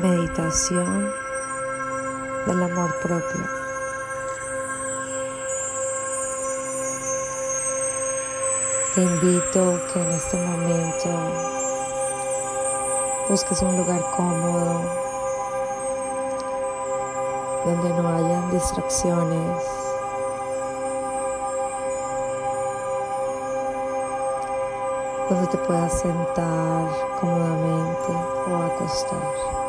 meditación del amor propio. Te invito que en este momento busques un lugar cómodo donde no hayan distracciones. donde te puedas sentar cómodamente o acostar.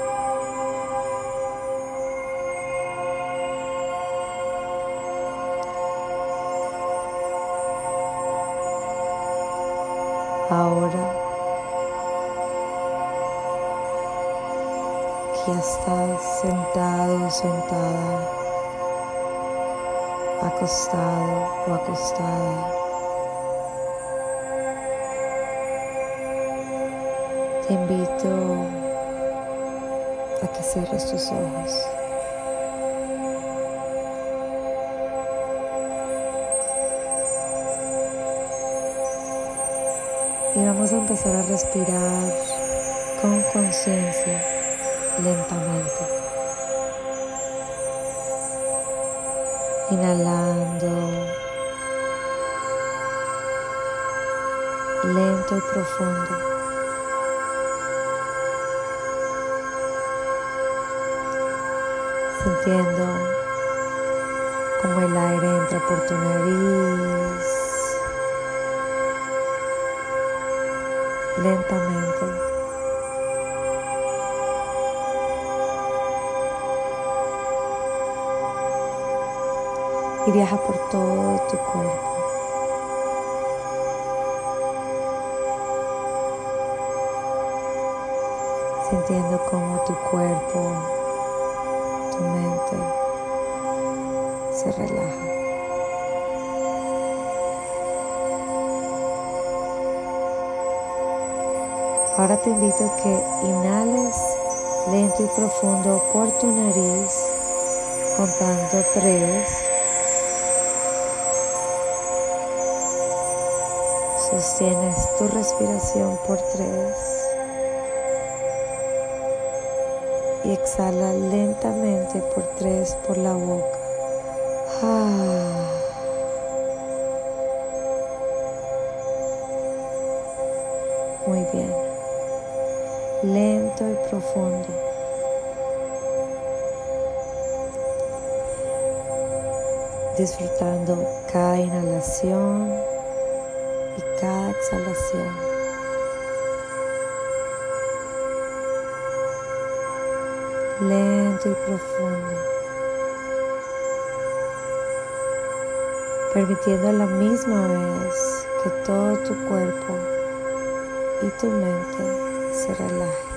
O acostada, te invito a que cierres tus ojos. Y vamos a empezar a respirar con conciencia lentamente. Inhalando lento y profundo. Sintiendo como el aire entra por tu nariz lentamente. Y viaja por todo tu cuerpo. Sintiendo cómo tu cuerpo, tu mente se relaja. Ahora te invito a que inhales lento y profundo por tu nariz, contando tres. Sostienes tu respiración por tres. Y exhala lentamente por tres por la boca. Ah. Muy bien lento y profundo. Disfrutando cada inhalación cada exhalación. Lento y profundo. Permitiendo a la misma vez que todo tu cuerpo y tu mente se relaje.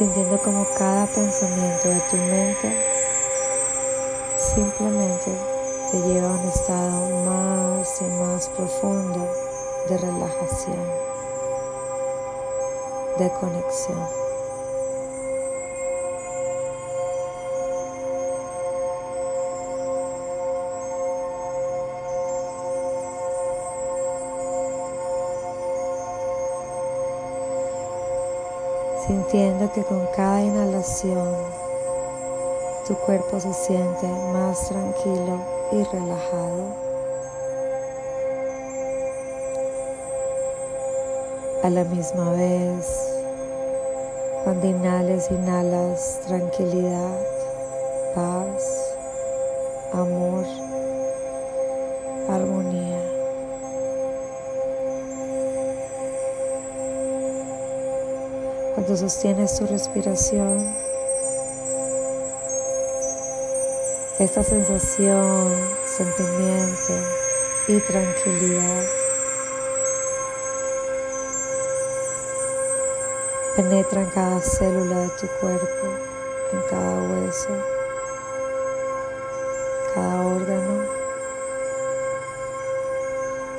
Sintiendo como cada pensamiento de tu mente simplemente te lleva a un estado más y más profundo de relajación, de conexión. Sintiendo que con cada inhalación tu cuerpo se siente más tranquilo y relajado. A la misma vez, cuando inhales, inhalas tranquilidad, paz, amor, Cuando sostienes tu respiración, esta sensación, sentimiento y tranquilidad penetra en cada célula de tu cuerpo, en cada hueso, cada órgano,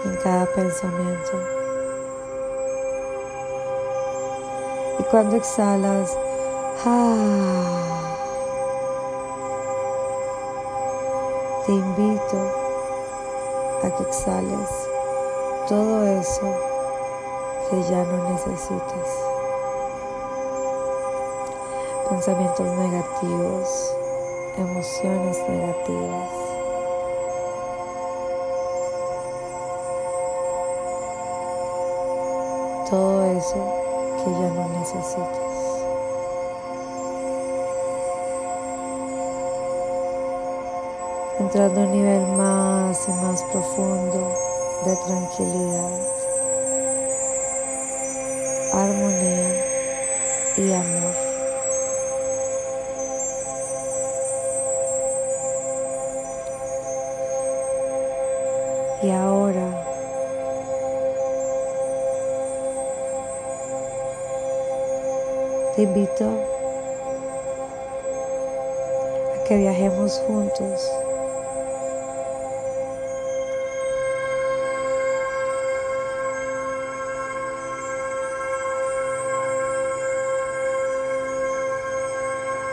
en cada pensamiento. Cuando exhalas, ah, te invito a que exhales todo eso que ya no necesitas. Pensamientos negativos, emociones negativas. Todo eso que ya no necesitas. entrando a un nivel más y más profundo de tranquilidad, armonía y amor. Invito a que viajemos juntos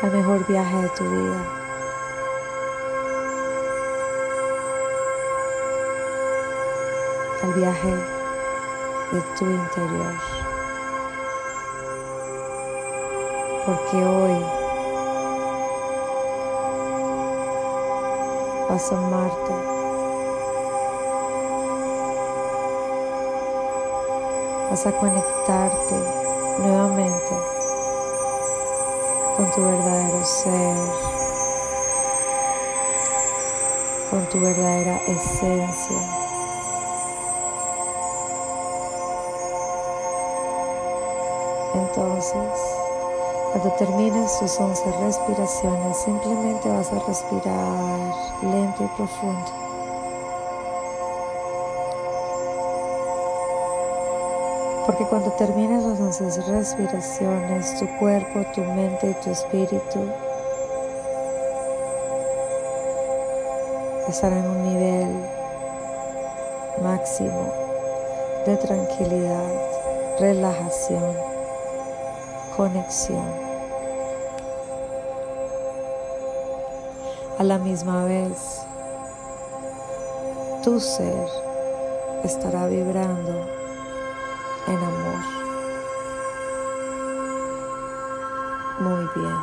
al mejor viaje de tu vida. Al viaje de tu interior. Porque hoy vas a amarte. Vas a conectarte nuevamente con tu verdadero ser, con tu verdadera esencia. Entonces, cuando termines tus 11 respiraciones, simplemente vas a respirar lento y profundo. Porque cuando termines las respiraciones, tu cuerpo, tu mente y tu espíritu estarán en un nivel máximo de tranquilidad, relajación, conexión. A la misma vez, tu ser estará vibrando en amor. Muy bien.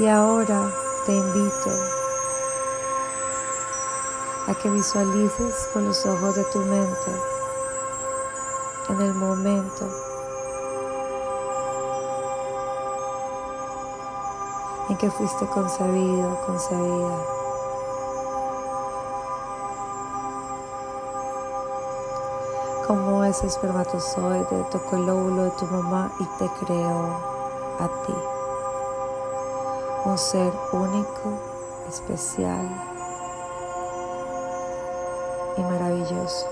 Y ahora te invito a que visualices con los ojos de tu mente en el momento en que fuiste concebido, concebida. como ese espermatozoide tocó el óvulo de tu mamá y te creó a ti. Un ser único, especial y maravilloso.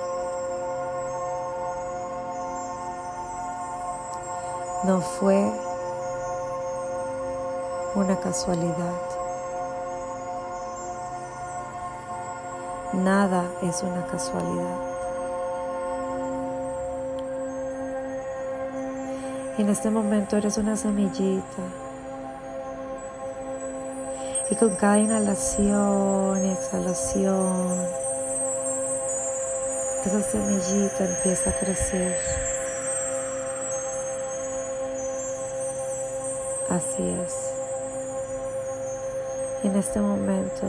No fue una casualidad. Nada es una casualidad. En este momento eres una semillita. Y con cada inhalación y exhalación, esa semillita empieza a crecer. Así es. En este momento,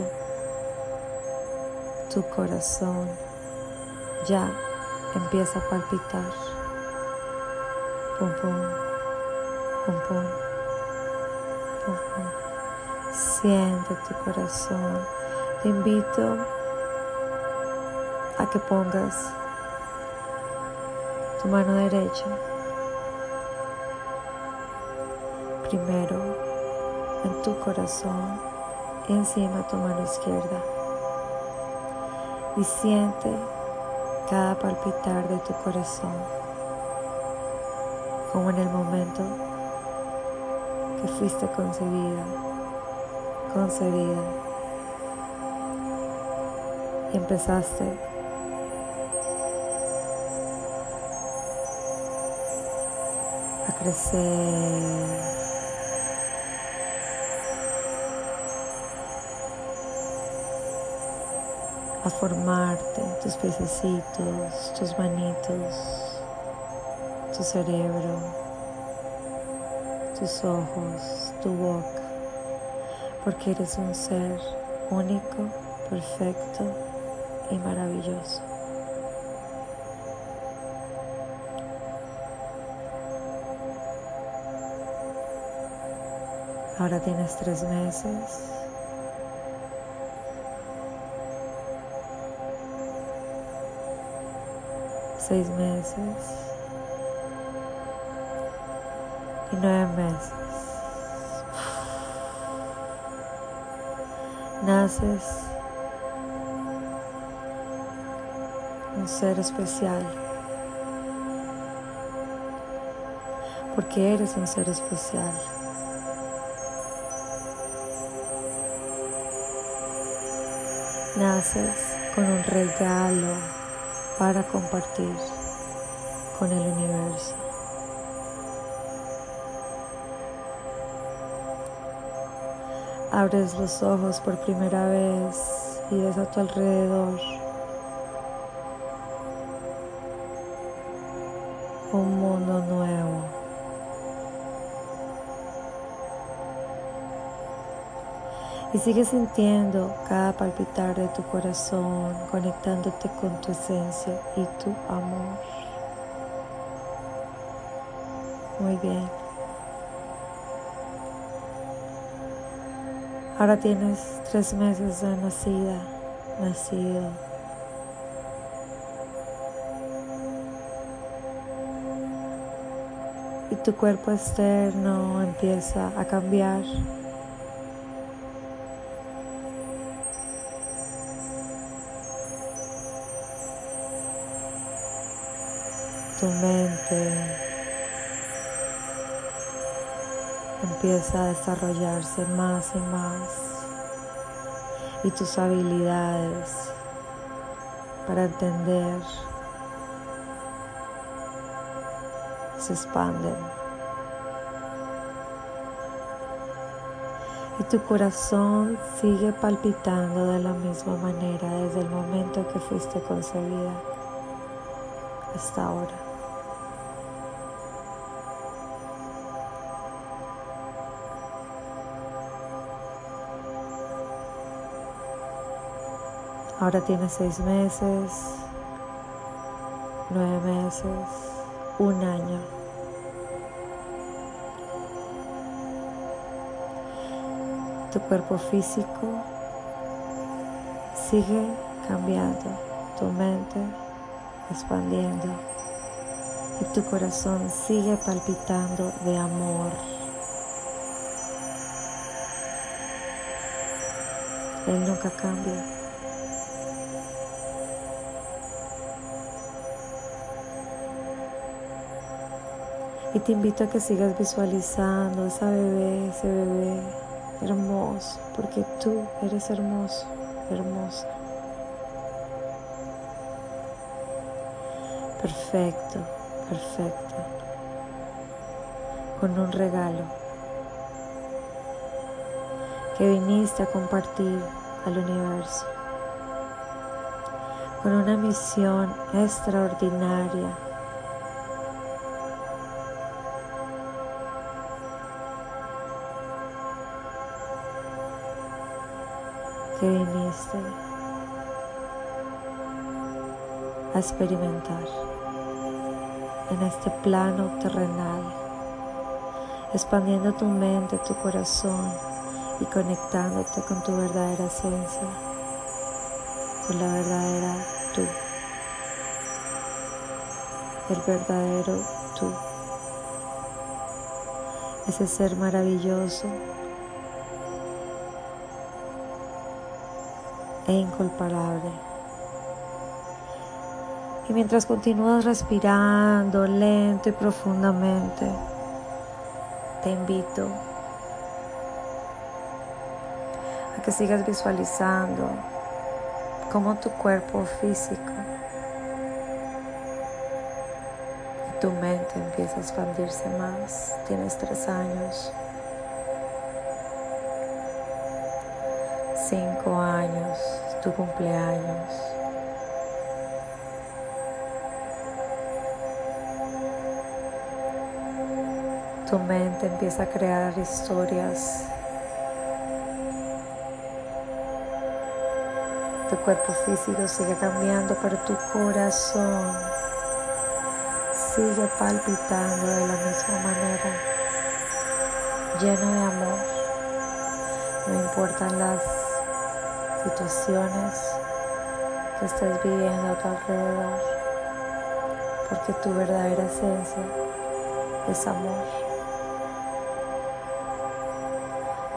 tu corazón ya empieza a palpitar pum pum, pum pum, pum pum. Siente tu corazón. Te invito a que pongas tu mano derecha primero en tu corazón y encima tu mano izquierda. Y siente cada palpitar de tu corazón como en el momento que fuiste concebida, concebida y empezaste a crecer a formarte, tus piececitos, tus manitos, tu cerebro, tus ojos, tu boca, porque eres un ser único, perfecto y maravilloso. Ahora tienes tres meses seis meses y nueve meses. Naces un ser especial porque eres un ser especial. Naces con un regalo para compartir con el universo. Abres los ojos por primera vez y ves a tu alrededor un mundo nuevo. Y sigues sintiendo cada palpitar de tu corazón, conectándote con tu esencia y tu amor. Muy bien. Ahora tienes tres meses de nacida, nacido. Y tu cuerpo externo empieza a cambiar. Tu mente empieza a desarrollarse más y más y tus habilidades para entender se expanden. Y tu corazón sigue palpitando de la misma manera desde el momento que fuiste concebida hasta ahora. Ahora tienes seis meses, nueve meses, un año. Tu cuerpo físico sigue cambiando, tu mente expandiendo y tu corazón sigue palpitando de amor. Él nunca cambia. Y te invito a que sigas visualizando esa bebé, ese bebé hermoso, porque tú eres hermoso, hermosa. Perfecto, perfecto. Con un regalo que viniste a compartir al universo. Con una misión extraordinaria que viniste a experimentar en este plano terrenal, expandiendo tu mente, tu corazón y conectándote con tu verdadera esencia, con la verdadera tú, el verdadero tú, ese ser maravilloso e incomparable. Y mientras continúas respirando lento y profundamente, te invito a que sigas visualizando cómo tu cuerpo físico y tu mente empieza a expandirse más. Tienes tres años. Cinco años, tu cumpleaños. Tu mente empieza a crear historias. Tu cuerpo físico sigue cambiando, pero tu corazón sigue palpitando de la misma manera, lleno de amor. No importan las situaciones que estés viviendo a tu alrededor, porque tu verdadera esencia es amor.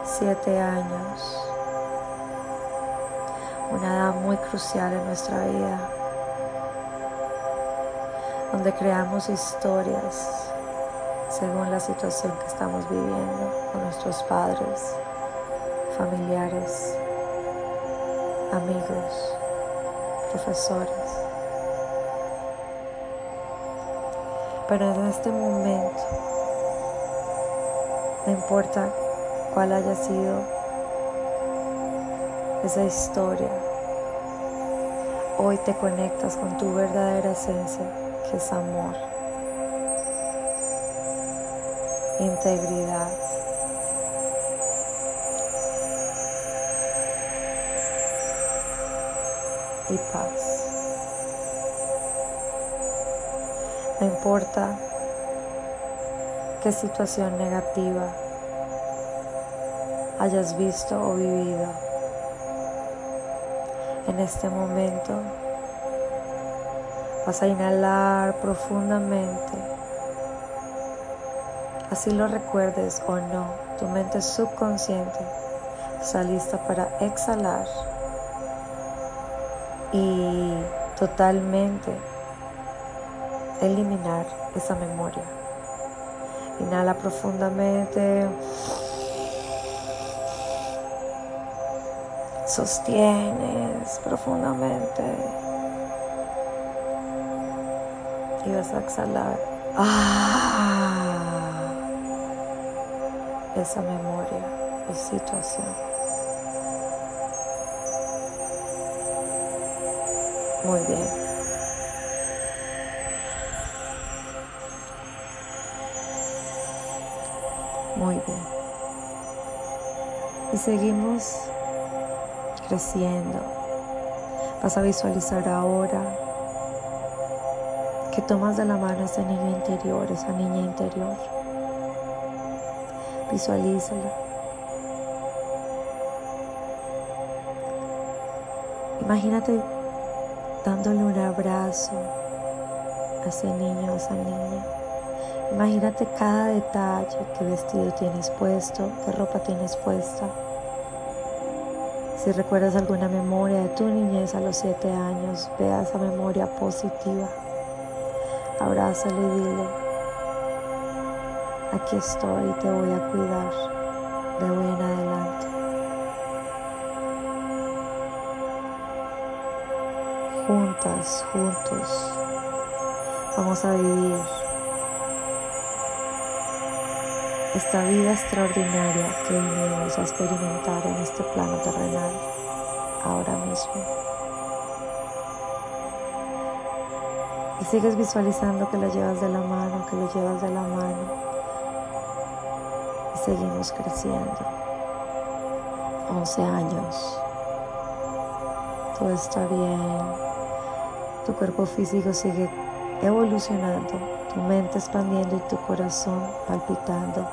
Siete años, una edad muy crucial en nuestra vida, donde creamos historias según la situación que estamos viviendo con nuestros padres, familiares, amigos, profesores. Pero en este momento, no importa cuál haya sido esa historia, hoy te conectas con tu verdadera esencia, que es amor, integridad. Y paz. No importa qué situación negativa hayas visto o vivido. En este momento vas a inhalar profundamente. Así lo recuerdes o no, tu mente subconsciente está lista para exhalar y totalmente eliminar esa memoria. Inhala profundamente. Sostienes profundamente. Y vas a exhalar. Ah, esa memoria o situación. Muy bien. Muy bien. Y seguimos creciendo. Vas a visualizar ahora que tomas de la mano a ese niño interior, esa niña interior. Visualízala. Imagínate dándole un abrazo a ese niño, a esa niña. Imagínate cada detalle, qué vestido tienes puesto, qué ropa tienes puesta. Si recuerdas alguna memoria de tu niñez a los siete años, vea esa memoria positiva. Abrázale y dile, aquí estoy te voy a cuidar de hoy en adelante. Juntas, juntos, vamos a vivir esta vida extraordinaria que venimos a experimentar en este plano terrenal ahora mismo. Y sigues visualizando que lo llevas de la mano, que lo llevas de la mano. Y seguimos creciendo. 11 años. Todo está bien tu cuerpo físico sigue evolucionando, tu mente expandiendo y tu corazón palpitando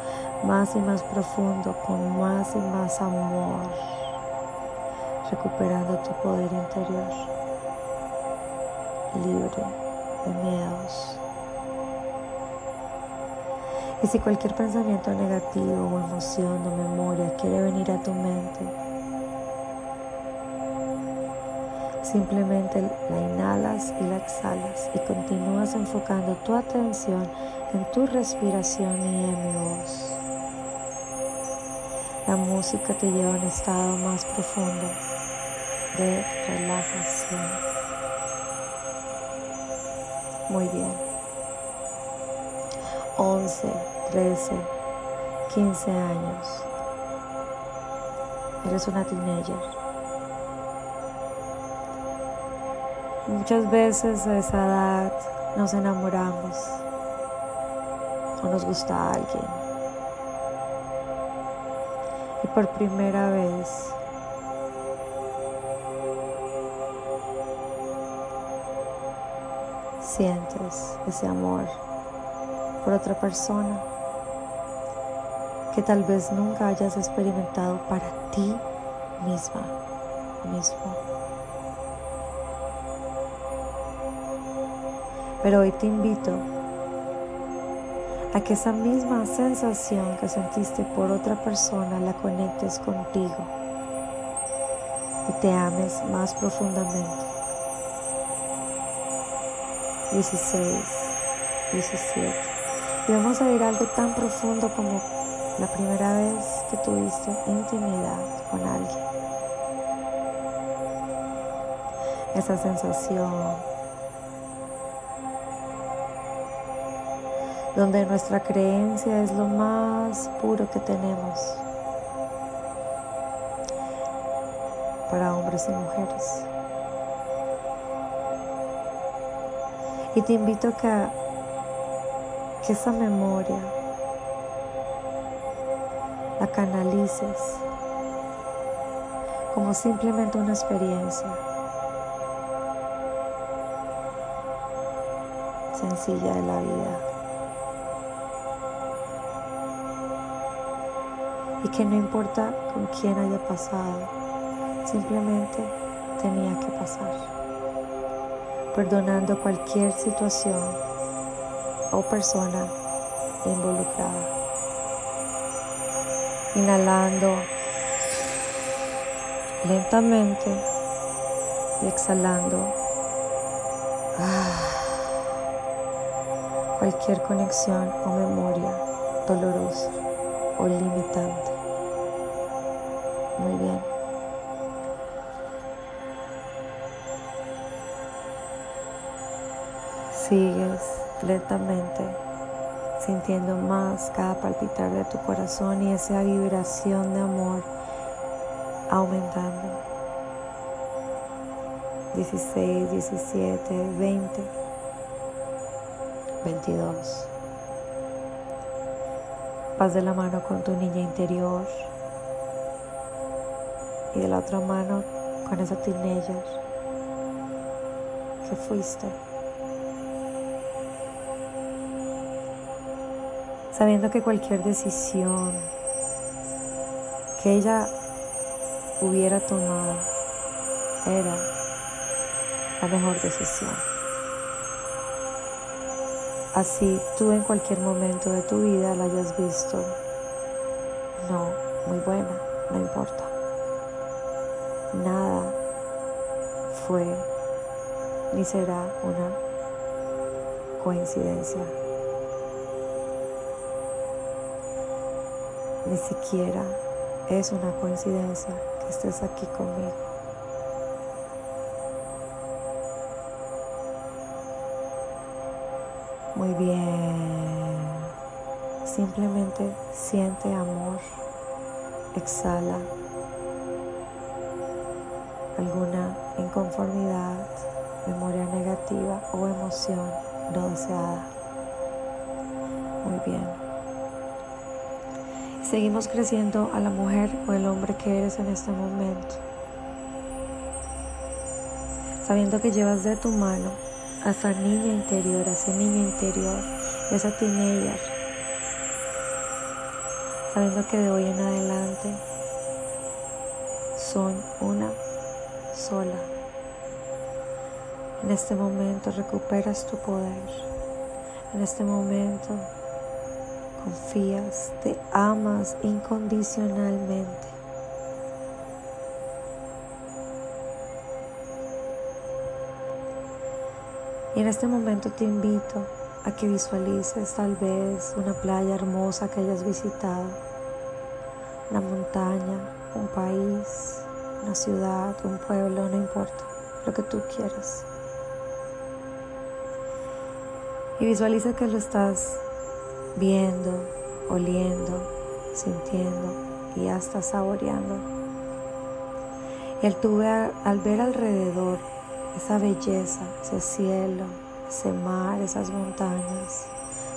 más y más profundo, con más y más amor, recuperando tu poder interior, libre de miedos. Y si cualquier pensamiento negativo o emoción o memoria quiere venir a tu mente, Simplemente la inhalas y la exhalas y continúas enfocando tu atención en tu respiración y en mi voz. La música te lleva a un estado más profundo de relajación. Muy bien. 11, 13, 15 años. Eres una teenager Muchas veces a esa edad nos enamoramos o nos gusta alguien. Y por primera vez sientes ese amor por otra persona que tal vez nunca hayas experimentado para ti misma, mismo. Pero hoy te invito a que esa misma sensación que sentiste por otra persona la conectes contigo y te ames más profundamente. 16, 17. Y vamos a ir a algo tan profundo como la primera vez que tuviste intimidad con alguien. Esa sensación donde nuestra creencia es lo más puro que tenemos para hombres y mujeres. Y te invito a que, esa memoria la canalices como simplemente una experiencia sencilla de la vida. Que no importa con quién haya pasado, simplemente tenía que pasar, perdonando cualquier situación o persona involucrada inhalando lentamente y exhalando ah, cualquier conexión o memoria dolorosa o limitante. Muy bien. Sigues lentamente sintiendo más cada palpitar de tu corazón y esa vibración de amor aumentando. 16, 17, 20, 22. Vas de la mano con tu niña interior y de la otra mano con esa teenager que fuiste. sabiendo que cualquier decisión que ella hubiera tomado era la mejor decisión. Así tú en cualquier momento de tu vida la hayas visto, no, muy buena, no importa. Nada fue ni será una coincidencia. Ni siquiera es una coincidencia que estés aquí conmigo. Muy bien. Simplemente siente amor. Exhala alguna inconformidad, memoria negativa o emoción no deseada. Muy bien. Seguimos creciendo a la mujer o el hombre que eres en este momento. Sabiendo que llevas de tu mano a esa niña interior, a ese niño interior, esa teenager. Sabiendo que de hoy en adelante son En este momento recuperas tu poder. En este momento confías, te amas incondicionalmente. Y en este momento te invito a que visualices tal vez una playa hermosa que hayas visitado, una montaña, un país, una ciudad, un pueblo, no importa, lo que tú quieras. Y visualiza que lo estás viendo, oliendo, sintiendo y hasta saboreando. El tuve al ver alrededor esa belleza, ese cielo, ese mar, esas montañas,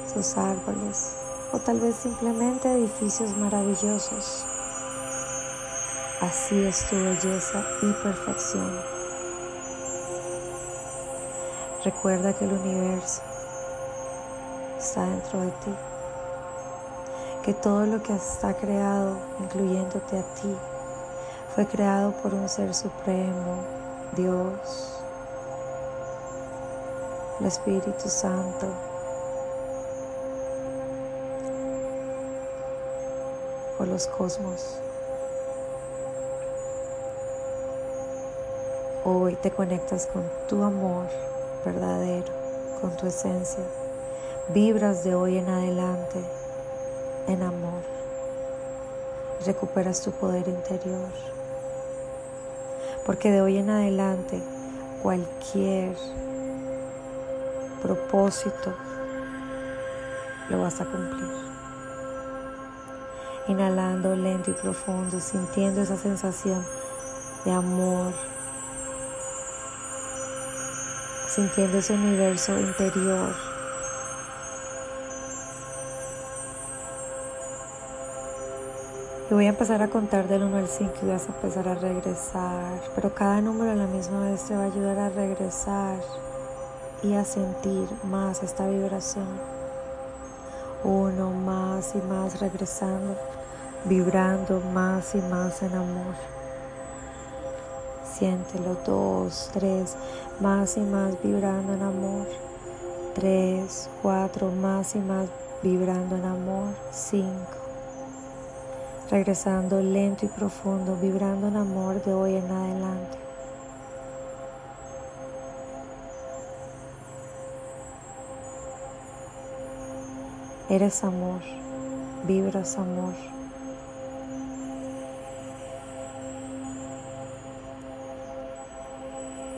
esos árboles, o tal vez simplemente edificios maravillosos. Así es tu belleza y perfección. Recuerda que el universo está dentro de ti, que todo lo que está creado, incluyéndote a ti, fue creado por un ser supremo, Dios, el Espíritu Santo. por los cosmos. Hoy te conectas con tu amor verdadero, con tu esencia. Vibras de hoy en adelante en amor. Recuperas tu poder interior. Porque de hoy en adelante cualquier propósito lo vas a cumplir. Inhalando lento y profundo, sintiendo esa sensación de amor, sintiendo ese universo interior. Y voy a empezar a contar del 1 al 5 y vas a empezar a regresar, pero cada número a la misma vez te va a ayudar a regresar y a sentir más esta vibración. Uno más y más regresando, vibrando más y más en amor. Siéntelo, dos, tres, más y más vibrando en amor. Tres, cuatro, más y más vibrando en amor. Cinco. Regresando lento y profundo, vibrando en amor de hoy en adelante. Eres amor, vibras amor.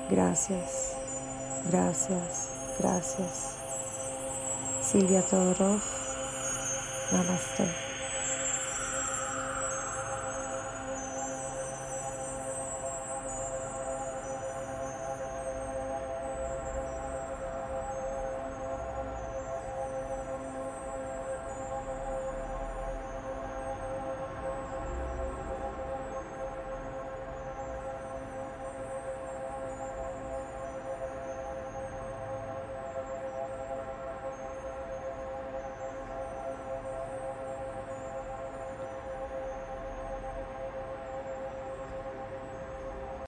Gracias, gracias, gracias. Silvia Todorov, Namaste.